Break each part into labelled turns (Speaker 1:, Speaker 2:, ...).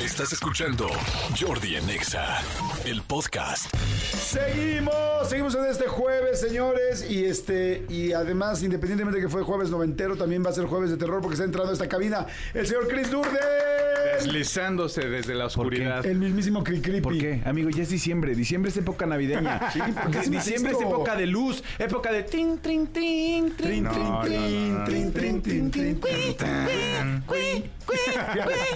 Speaker 1: Estás escuchando Jordi en Exa, el podcast.
Speaker 2: Seguimos, seguimos en este jueves, señores, y este y además, independientemente de que fue jueves noventero, también va a ser jueves de terror porque está entrando a esta cabina el señor Chris Durden,
Speaker 3: Deslizándose desde la oscuridad.
Speaker 2: el mismísimo Cri Creepy.
Speaker 4: ¿Por qué? Amigo, ya es diciembre. Diciembre es época navideña.
Speaker 2: Sí, ¿por qué haces
Speaker 4: diciembre es época de luz, época de tin, trin, trin, trin.
Speaker 2: Trin,
Speaker 3: No,
Speaker 2: trin,
Speaker 3: no,
Speaker 2: trin,
Speaker 3: no, no.
Speaker 2: trin, trin, trin, trin, trin, trin.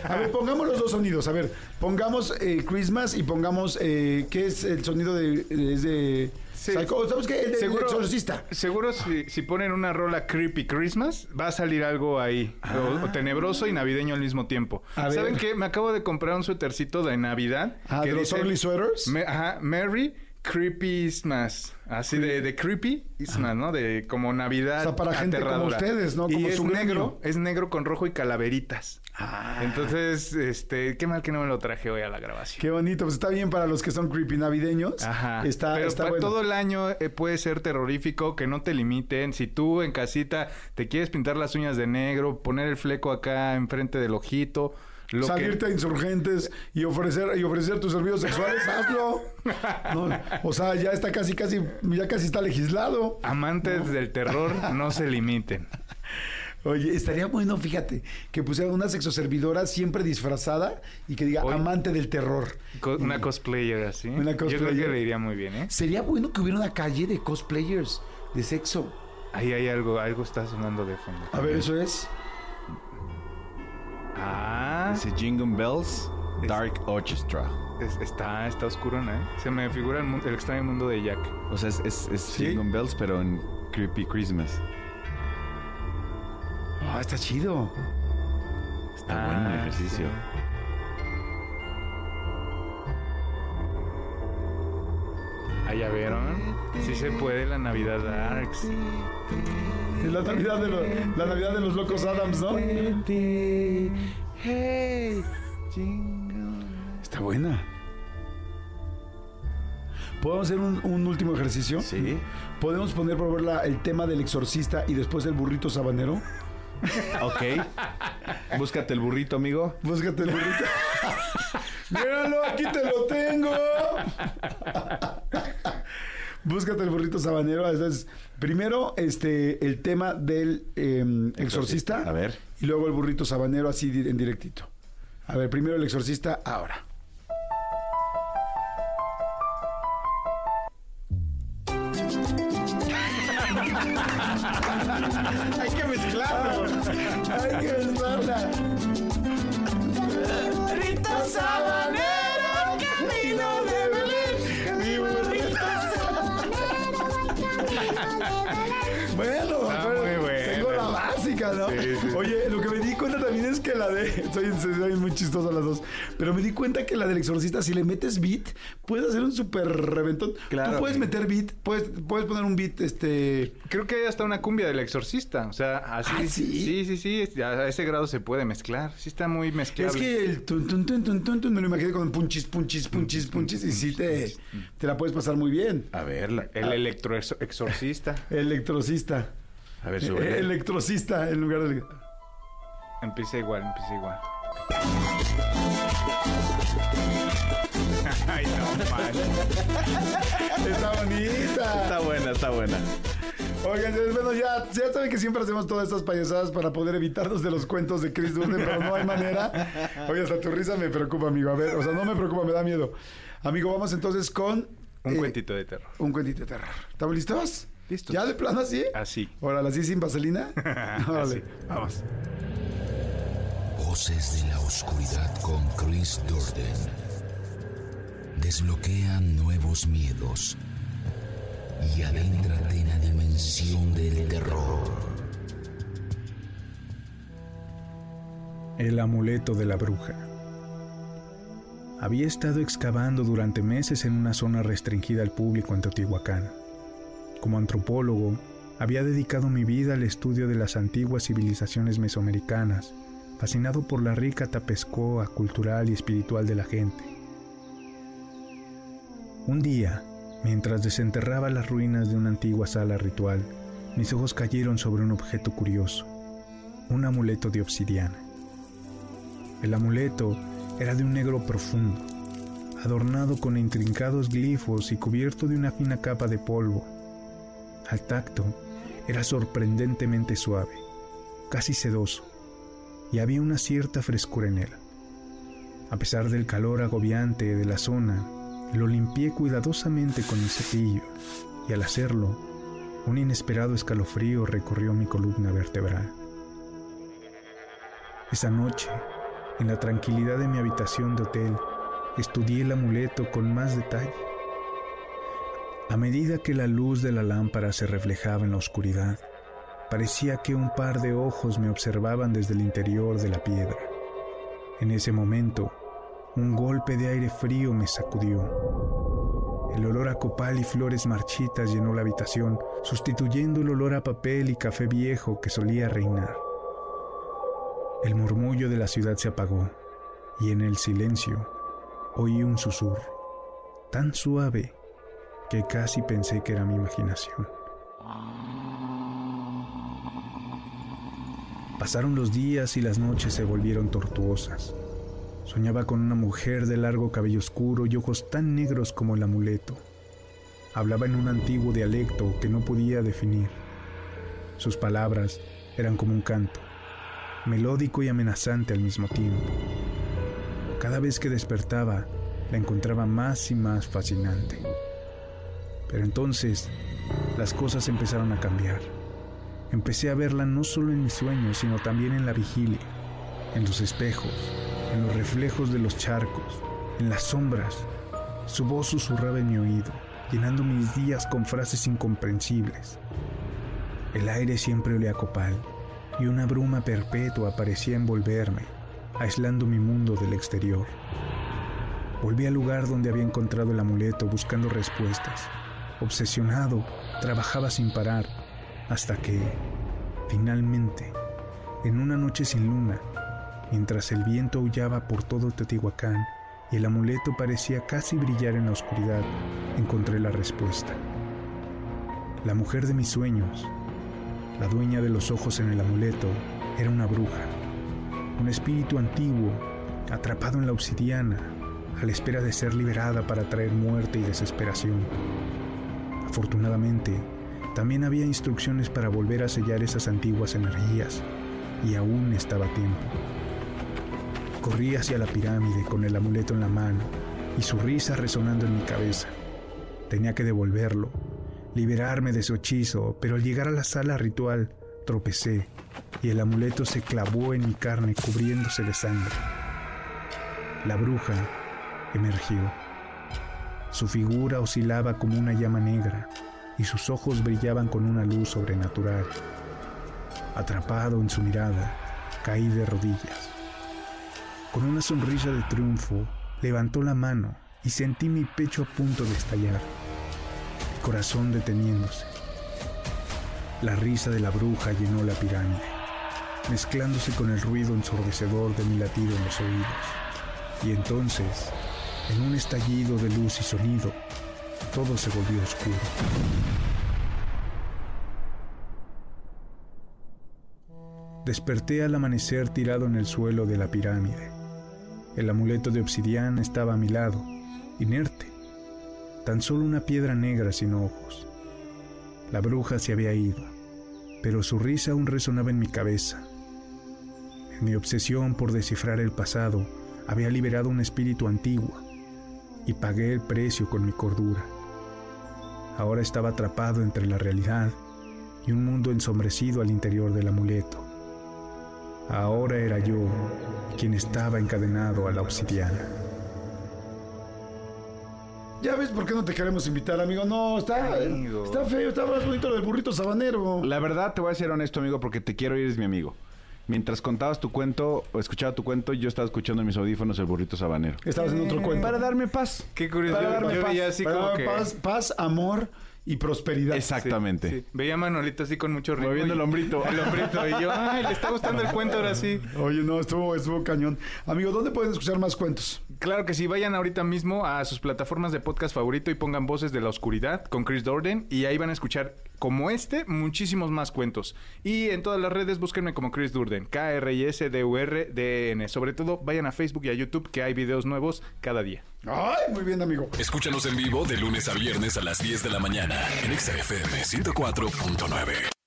Speaker 2: A ver, pongamos los dos sonidos. A ver, pongamos eh, Christmas y pongamos eh, ¿qué es el sonido de es de
Speaker 3: Sí.
Speaker 2: Psycho? ¿Sabes qué? El
Speaker 3: Seguro,
Speaker 2: exorcista.
Speaker 3: seguro si, si ponen una rola Creepy Christmas, va a salir algo ahí. O, o tenebroso y navideño al mismo tiempo.
Speaker 2: A ver.
Speaker 3: ¿Saben qué? Me acabo de comprar un suétercito de Navidad.
Speaker 2: Ah,
Speaker 3: que
Speaker 2: de los
Speaker 3: dice,
Speaker 2: Ugly Sweaters.
Speaker 3: Me- ajá, Merry Christmas. Así de, de Creepy Christmas, ¿no? De como Navidad
Speaker 2: O sea, para gente como ustedes, ¿no? Como
Speaker 3: y es negro, es negro con rojo y calaveritas.
Speaker 2: Ah.
Speaker 3: Entonces, este, qué mal que no me lo traje hoy a la grabación.
Speaker 2: Qué bonito, pues está bien para los que son creepy navideños.
Speaker 3: Ajá.
Speaker 2: Está,
Speaker 3: Pero
Speaker 2: está
Speaker 3: pa-
Speaker 2: bueno.
Speaker 3: todo el año eh, puede ser terrorífico, que no te limiten. Si tú en casita te quieres pintar las uñas de negro, poner el fleco acá enfrente del ojito, lo
Speaker 2: Salirte a insurgentes y ofrecer y ofrecer tus servicios sexuales, hazlo. No, o sea, ya está casi, casi, ya casi está legislado.
Speaker 3: Amantes del terror, no se limiten.
Speaker 2: Oye, estaría bueno, fíjate, que pusiera una sexoservidora siempre disfrazada y que diga amante del terror.
Speaker 3: Co- una cosplayer así.
Speaker 2: Una
Speaker 3: Yo creo
Speaker 2: cosplayer.
Speaker 3: que le iría muy bien, ¿eh?
Speaker 2: Sería bueno que hubiera una calle de cosplayers de sexo.
Speaker 3: Ahí hay algo, algo está sonando de fondo.
Speaker 2: A ver, eso es.
Speaker 3: Ah,
Speaker 4: Dice Jingle Bells, Dark Orchestra.
Speaker 3: es- está, está oscurona, ¿eh? Se me figura el, el extraño mundo de Jack.
Speaker 4: O sea, es, es, es
Speaker 2: ¿Sí?
Speaker 4: Jingle Bells, pero en Creepy Christmas.
Speaker 2: Ah, está chido.
Speaker 4: Está bueno el
Speaker 3: Ah,
Speaker 4: ejercicio.
Speaker 3: Ah, ya vieron. Sí se puede la Navidad Darks.
Speaker 2: Es la Navidad de los, la Navidad de los locos Adams, ¿no? Está buena. ¿Podemos hacer un, un último ejercicio?
Speaker 4: Sí.
Speaker 2: ¿Podemos poner por favor la- el tema del exorcista y después el burrito sabanero?
Speaker 4: Ok. Búscate el burrito, amigo.
Speaker 2: Búscate el burrito. Míralo, aquí te lo tengo. Búscate el burrito sabanero. Entonces, primero este, el tema del eh, exorcista.
Speaker 4: A ver.
Speaker 2: Y luego el burrito sabanero así en directito. A ver, primero el exorcista, ahora. Hay que mezclarlo. Hay que mezclarla. Burrito sabanero, la básica, ¿no?
Speaker 3: Sí, sí.
Speaker 2: Oye, lo que me di cuenta también es que la de. Soy, soy muy chistosa las dos. Pero me di cuenta que la del exorcista, si le metes beat, puedes hacer un súper reventón.
Speaker 4: Claro.
Speaker 2: Tú puedes meter beat, puedes, puedes poner un beat, este.
Speaker 3: Creo que hay hasta una cumbia del exorcista. O sea, así.
Speaker 2: ¿Ah, sí?
Speaker 3: Sí, sí, A ese grado se puede mezclar. Sí está muy mezclable.
Speaker 2: Es que el tun, tun, tun, tun, tun, tun, me lo imaginé con punchis, punchis, punchis, punchis, y sí te, te la puedes pasar muy bien.
Speaker 4: A ver, la-
Speaker 3: El electroexorcista.
Speaker 2: Electrocista.
Speaker 4: A ver,
Speaker 2: Eh,
Speaker 4: sube.
Speaker 2: Electrocista en lugar del.
Speaker 3: empieza igual, empieza igual. Ay, no, man.
Speaker 2: Está bonita.
Speaker 4: Está buena, está buena.
Speaker 2: Oigan, bueno, ya, ya saben que siempre hacemos todas estas payasadas para poder evitarnos de los cuentos de Chris Durden, pero no hay manera. Oye, hasta tu risa me preocupa, amigo. A ver, o sea, no me preocupa, me da miedo. Amigo, vamos entonces con...
Speaker 3: Un
Speaker 2: eh,
Speaker 3: cuentito de terror.
Speaker 2: Un cuentito de terror. ¿Estamos listos? ¿Ya de plano así?
Speaker 3: Así.
Speaker 2: Órale, así sin vaselina. Órale, vamos.
Speaker 1: Voces de la oscuridad con Chris Durden. Desbloquea nuevos miedos y adéntrate en la dimensión del terror.
Speaker 5: El amuleto de la bruja. Había estado excavando durante meses en una zona restringida al público en Teotihuacán. Como antropólogo, había dedicado mi vida al estudio de las antiguas civilizaciones mesoamericanas, fascinado por la rica tapescoa cultural y espiritual de la gente. Un día, mientras desenterraba las ruinas de una antigua sala ritual, mis ojos cayeron sobre un objeto curioso, un amuleto de obsidiana. El amuleto era de un negro profundo, adornado con intrincados glifos y cubierto de una fina capa de polvo. Al tacto, era sorprendentemente suave, casi sedoso, y había una cierta frescura en él. A pesar del calor agobiante de la zona, lo limpié cuidadosamente con mi cepillo, y al hacerlo, un inesperado escalofrío recorrió mi columna vertebral. Esa noche, en la tranquilidad de mi habitación de hotel, estudié el amuleto con más detalle. A medida que la luz de la lámpara se reflejaba en la oscuridad, parecía que un par de ojos me observaban desde el interior de la piedra. En ese momento, un golpe de aire frío me sacudió. El olor a copal y flores marchitas llenó la habitación, sustituyendo el olor a papel y café viejo que solía reinar. El murmullo de la ciudad se apagó y en el silencio oí un susurro, tan suave que casi pensé que era mi imaginación. Pasaron los días y las noches se volvieron tortuosas. Soñaba con una mujer de largo cabello oscuro y ojos tan negros como el amuleto. Hablaba en un antiguo dialecto que no podía definir. Sus palabras eran como un canto, melódico y amenazante al mismo tiempo. Cada vez que despertaba, la encontraba más y más fascinante. Pero entonces, las cosas empezaron a cambiar. Empecé a verla no solo en mis sueños, sino también en la vigilia, en los espejos, en los reflejos de los charcos, en las sombras. Su voz susurraba en mi oído, llenando mis días con frases incomprensibles. El aire siempre olía a copal y una bruma perpetua parecía envolverme, aislando mi mundo del exterior. Volví al lugar donde había encontrado el amuleto buscando respuestas. Obsesionado, trabajaba sin parar, hasta que, finalmente, en una noche sin luna, mientras el viento aullaba por todo Teotihuacán y el amuleto parecía casi brillar en la oscuridad, encontré la respuesta. La mujer de mis sueños, la dueña de los ojos en el amuleto, era una bruja, un espíritu antiguo, atrapado en la obsidiana, a la espera de ser liberada para traer muerte y desesperación. Afortunadamente, también había instrucciones para volver a sellar esas antiguas energías, y aún estaba a tiempo. Corrí hacia la pirámide con el amuleto en la mano y su risa resonando en mi cabeza. Tenía que devolverlo, liberarme de su hechizo, pero al llegar a la sala ritual tropecé y el amuleto se clavó en mi carne cubriéndose de sangre. La bruja emergió. Su figura oscilaba como una llama negra y sus ojos brillaban con una luz sobrenatural. Atrapado en su mirada, caí de rodillas. Con una sonrisa de triunfo, levantó la mano y sentí mi pecho a punto de estallar, el corazón deteniéndose. La risa de la bruja llenó la pirámide, mezclándose con el ruido ensordecedor de mi latido en los oídos. Y entonces, en un estallido de luz y sonido, todo se volvió oscuro. Desperté al amanecer tirado en el suelo de la pirámide. El amuleto de obsidiana estaba a mi lado, inerte, tan solo una piedra negra sin ojos. La bruja se había ido, pero su risa aún resonaba en mi cabeza. En mi obsesión por descifrar el pasado, había liberado un espíritu antiguo y pagué el precio con mi cordura. Ahora estaba atrapado entre la realidad y un mundo ensombrecido al interior del amuleto. Ahora era yo quien estaba encadenado a la obsidiana.
Speaker 2: ¿Ya ves por qué no te queremos invitar, amigo? No, está,
Speaker 3: Amigo.
Speaker 2: está feo, está más bonito lo del burrito sabanero.
Speaker 4: La verdad, te voy a ser honesto, amigo, porque te quiero y eres mi amigo. Mientras contabas tu cuento o escuchaba tu cuento, yo estaba escuchando en mis audífonos el burrito sabanero.
Speaker 2: Estabas en otro cuento.
Speaker 4: Para darme paz.
Speaker 3: Qué curioso.
Speaker 2: Para darme
Speaker 3: yo
Speaker 2: paz,
Speaker 3: veía así
Speaker 2: para
Speaker 3: como
Speaker 2: darme
Speaker 3: que...
Speaker 2: paz, paz, amor y prosperidad.
Speaker 4: Exactamente.
Speaker 3: Sí. Veía a Manolito así con mucho ritmo.
Speaker 4: Moviendo
Speaker 3: y-
Speaker 4: el hombrito.
Speaker 3: El hombrito. Y yo, ay, le está gustando el cuento ahora sí.
Speaker 2: Oye, no, estuvo, estuvo cañón. Amigo, ¿dónde pueden escuchar más cuentos?
Speaker 3: Claro que sí, vayan ahorita mismo a sus plataformas de podcast favorito y pongan Voces de la Oscuridad con Chris Dorden y ahí van a escuchar como este, muchísimos más cuentos. Y en todas las redes búsquenme como Chris Durden, K-R-I-S-D-U-R-D-N. Sobre todo, vayan a Facebook y a YouTube que hay videos nuevos cada día.
Speaker 2: Ay, muy bien, amigo.
Speaker 6: Escúchanos en vivo de lunes a viernes a las 10 de la mañana en XFM 104.9.